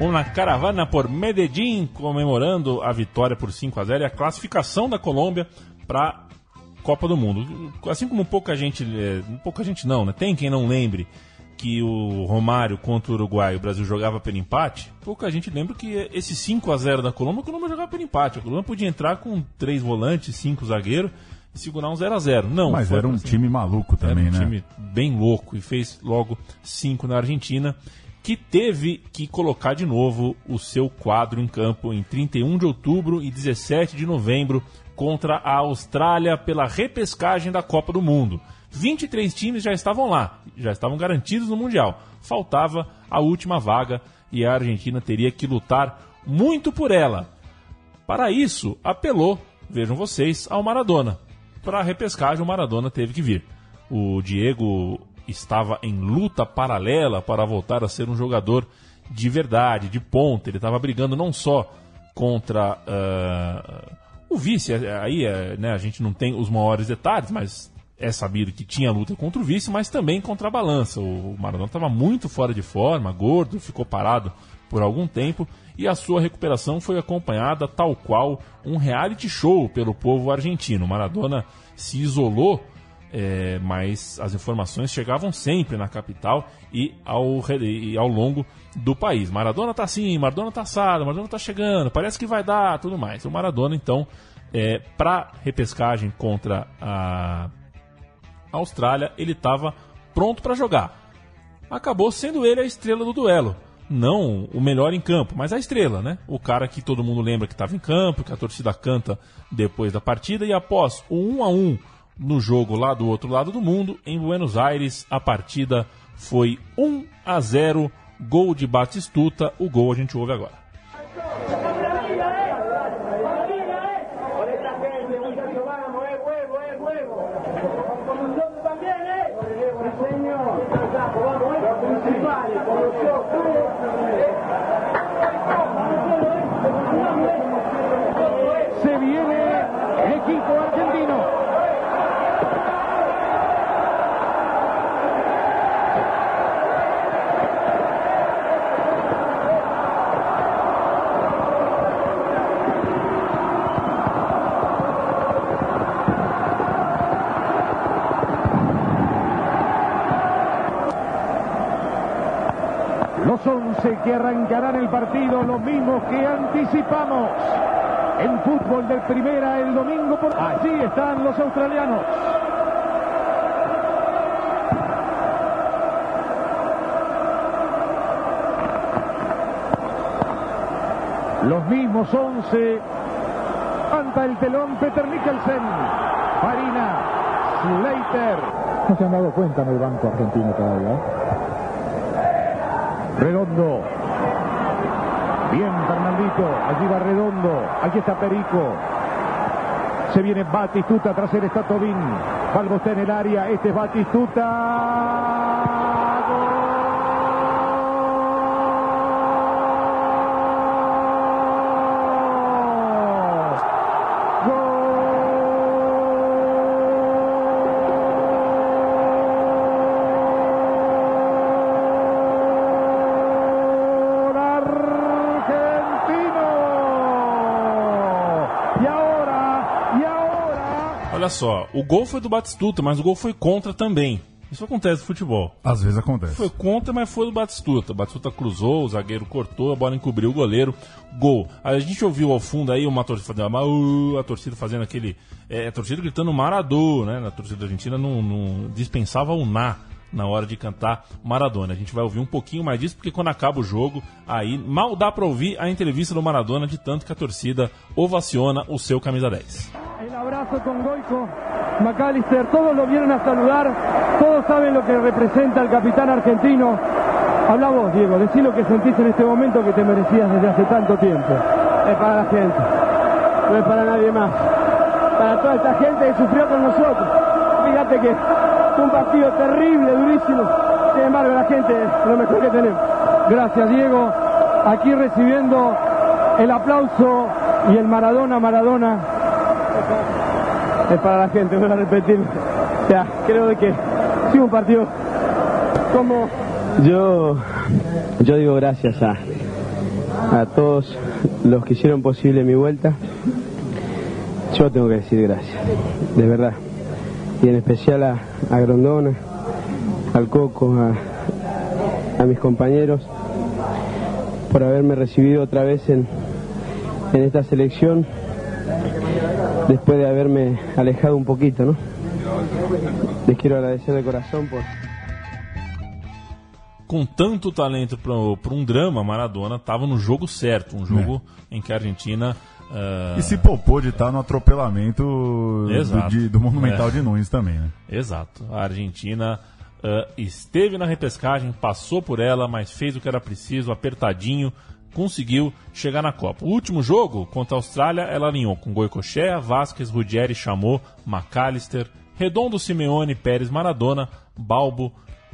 Uma caravana por Medellín comemorando a vitória por 5 a 0 e a classificação da Colômbia para Copa do Mundo. Assim como pouca gente, é, pouca gente não, né? Tem quem não lembre que o Romário contra o Uruguai o Brasil jogava pelo empate, pouca gente lembra que esse 5 a 0 da Colômbia, a Colômbia jogava pelo empate. A Colômbia podia entrar com três volantes, cinco zagueiros e segurar um 0 a 0 Não, Mas era um assim. time maluco também, era um né? time bem louco e fez logo cinco na Argentina, que teve que colocar de novo o seu quadro em campo em 31 de outubro e 17 de novembro contra a Austrália pela repescagem da Copa do Mundo. 23 times já estavam lá, já estavam garantidos no Mundial. Faltava a última vaga e a Argentina teria que lutar muito por ela. Para isso, apelou, vejam vocês, ao Maradona. Para a repescagem, o Maradona teve que vir. O Diego estava em luta paralela para voltar a ser um jogador de verdade, de ponta. Ele estava brigando não só contra uh, o vice, aí né, a gente não tem os maiores detalhes, mas é sabido que tinha luta contra o vice, mas também contra a balança. O Maradona estava muito fora de forma, gordo, ficou parado por algum tempo e a sua recuperação foi acompanhada tal qual um reality show pelo povo argentino. Maradona se isolou, é, mas as informações chegavam sempre na capital e ao, e ao longo do país. Maradona tá assim, Maradona tá assado, Maradona tá chegando, parece que vai dar, tudo mais. O Maradona, então, é, para repescagem contra a Austrália, ele estava pronto para jogar. Acabou sendo ele a estrela do duelo. Não o melhor em campo, mas a estrela, né? O cara que todo mundo lembra que estava em campo, que a torcida canta depois da partida. E após o 1 a 1 no jogo lá do outro lado do mundo, em Buenos Aires, a partida foi 1 a 0, gol de Batistuta. O gol a gente ouve agora. que arrancarán el partido, lo mismo que anticipamos. En fútbol de primera el domingo por... Allí están los australianos. Los mismos 11. Anta el telón Peter Nicholsen. Farina. Slater. No se han dado cuenta en el banco argentino todavía. ¿eh? Redondo. Bien, Fernandito. Allí va Redondo. Aquí está Perico. Se viene Batistuta tras él está Tobín. Balbo está en el área. Este es Batistuta. Só, o gol foi do Batistuta, mas o gol foi contra também. Isso acontece no futebol. Às vezes acontece. Foi contra, mas foi do Batistuta. O Batistuta cruzou, o zagueiro cortou, a bola encobriu o goleiro. Gol. A gente ouviu ao fundo aí uma torcida fazendo, uma, a torcida fazendo aquele. É, a torcida gritando Maradona, né? A torcida argentina não, não dispensava o na na hora de cantar Maradona. A gente vai ouvir um pouquinho mais disso, porque quando acaba o jogo, aí mal dá pra ouvir a entrevista do Maradona, de tanto que a torcida ovaciona o seu camisa 10. el abrazo con Goico, McAllister, todos lo vienen a saludar, todos saben lo que representa el capitán argentino. Habla vos, Diego, decí lo que sentís en este momento que te merecías desde hace tanto tiempo. Es para la gente, no es para nadie más. Para toda esta gente que sufrió con nosotros. Fíjate que un partido terrible, durísimo. Sin embargo, la gente es lo mejor que tenemos. Gracias, Diego. Aquí recibiendo el aplauso y el Maradona, Maradona. Es para la gente, voy a repetir. O sea, creo de que fue un partido como... Yo, yo digo gracias a, a todos los que hicieron posible mi vuelta. Yo tengo que decir gracias, de verdad. Y en especial a, a Grondona, al Coco, a, a mis compañeros, por haberme recibido otra vez en, en esta selección, después de haberme alejado un poquito, ¿no? Les quiero agradecer de corazón por... com tanto talento para um drama, Maradona estava no jogo certo, um jogo em que a Argentina. Ah, E se poupou de estar no atropelamento do, de- do Monumental É. de Nunes também, né? Exato. A Argentina ah, esteve na repescagem, passou por ela, mas fez o que era preciso, apertadinho, conseguiu chegar na Copa. O último jogo, contra a Austrália, ela alinhou com Goicoechea, Vasquez, Ruggeri, Chamou, McAllister, Redondo, Simeone, Pérez, Maradona, Balbo,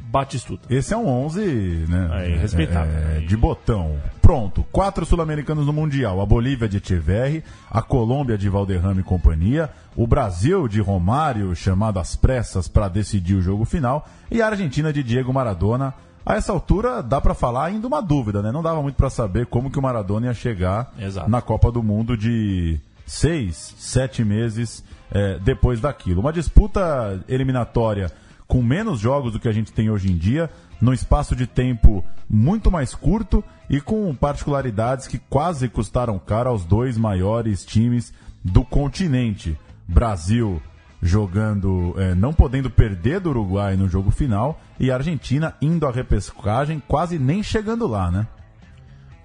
Batistuta. Esse é um 11, né? Aí, respeitável. É, de botão. Pronto. Quatro sul-americanos no Mundial. A Bolívia de Echeverri, a Colômbia de Valderrama e companhia, o Brasil de Romário, chamado às pressas para decidir o jogo final, e a Argentina de Diego Maradona. A essa altura, dá para falar ainda uma dúvida, né? Não dava muito para saber como que o Maradona ia chegar Exato. na Copa do Mundo de seis, sete meses é, depois daquilo. Uma disputa eliminatória com menos jogos do que a gente tem hoje em dia, num espaço de tempo muito mais curto e com particularidades que quase custaram caro aos dois maiores times do continente. Brasil jogando, é, não podendo perder do Uruguai no jogo final e Argentina indo à repescagem, quase nem chegando lá, né?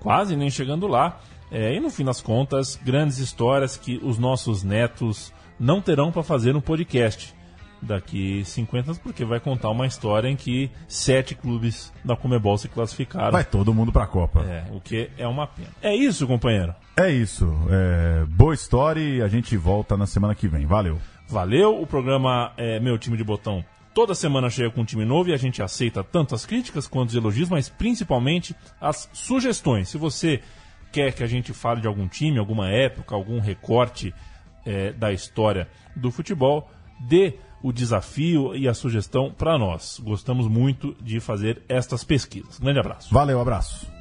quase nem chegando lá. É, e no fim das contas, grandes histórias que os nossos netos não terão para fazer no podcast daqui 50 anos, porque vai contar uma história em que sete clubes da Comebol se classificaram. Vai todo mundo pra Copa. É, o que é uma pena. É isso, companheiro. É isso. É, boa história e a gente volta na semana que vem. Valeu. Valeu, o programa é Meu Time de Botão toda semana chega com um time novo e a gente aceita tanto as críticas quanto os elogios, mas principalmente as sugestões. Se você quer que a gente fale de algum time, alguma época, algum recorte é, da história do futebol, dê o desafio e a sugestão para nós. Gostamos muito de fazer estas pesquisas. Grande abraço. Valeu, abraço.